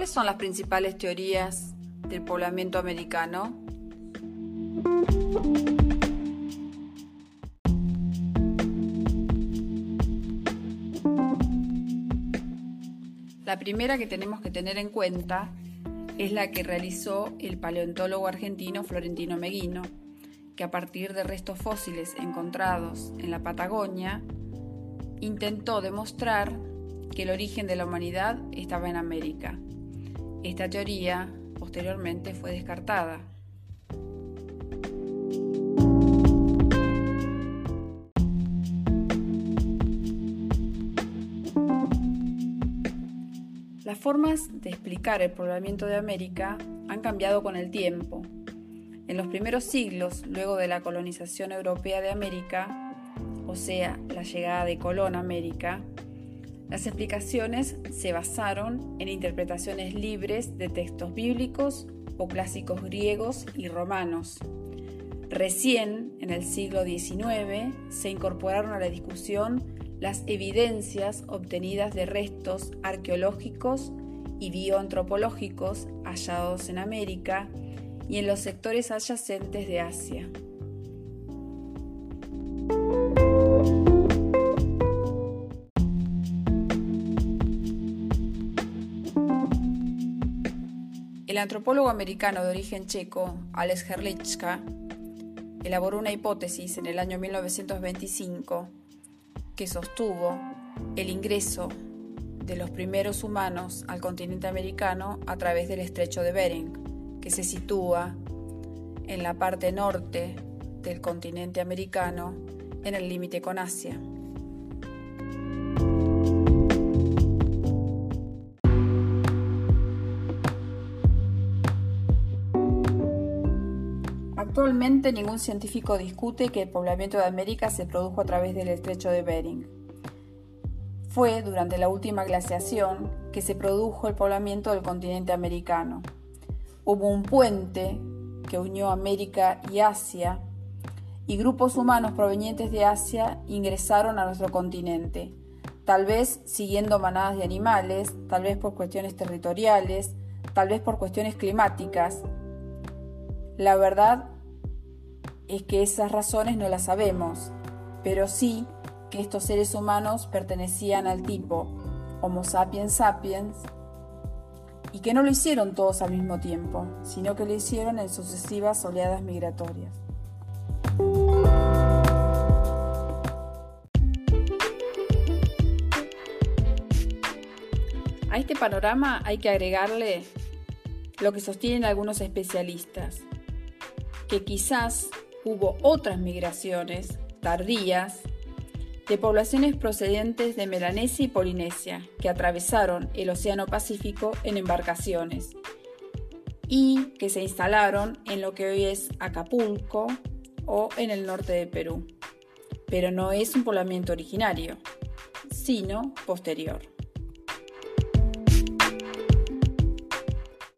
¿Cuáles son las principales teorías del poblamiento americano? La primera que tenemos que tener en cuenta es la que realizó el paleontólogo argentino Florentino Meguino, que a partir de restos fósiles encontrados en la Patagonia, intentó demostrar que el origen de la humanidad estaba en América. Esta teoría posteriormente fue descartada. Las formas de explicar el poblamiento de América han cambiado con el tiempo. En los primeros siglos, luego de la colonización europea de América, o sea, la llegada de Colón a América, las explicaciones se basaron en interpretaciones libres de textos bíblicos o clásicos griegos y romanos. Recién, en el siglo XIX, se incorporaron a la discusión las evidencias obtenidas de restos arqueológicos y bioantropológicos hallados en América y en los sectores adyacentes de Asia. El antropólogo americano de origen checo, Alex Herlichka, elaboró una hipótesis en el año 1925 que sostuvo el ingreso de los primeros humanos al continente americano a través del estrecho de Bering, que se sitúa en la parte norte del continente americano en el límite con Asia. Actualmente ningún científico discute que el poblamiento de América se produjo a través del estrecho de Bering. Fue durante la última glaciación que se produjo el poblamiento del continente americano. Hubo un puente que unió América y Asia y grupos humanos provenientes de Asia ingresaron a nuestro continente, tal vez siguiendo manadas de animales, tal vez por cuestiones territoriales, tal vez por cuestiones climáticas. La verdad es que esas razones no las sabemos, pero sí que estos seres humanos pertenecían al tipo Homo sapiens sapiens y que no lo hicieron todos al mismo tiempo, sino que lo hicieron en sucesivas oleadas migratorias. A este panorama hay que agregarle lo que sostienen algunos especialistas, que quizás hubo otras migraciones tardías de poblaciones procedentes de Melanesia y Polinesia que atravesaron el Océano Pacífico en embarcaciones y que se instalaron en lo que hoy es Acapulco o en el norte de Perú. Pero no es un poblamiento originario, sino posterior.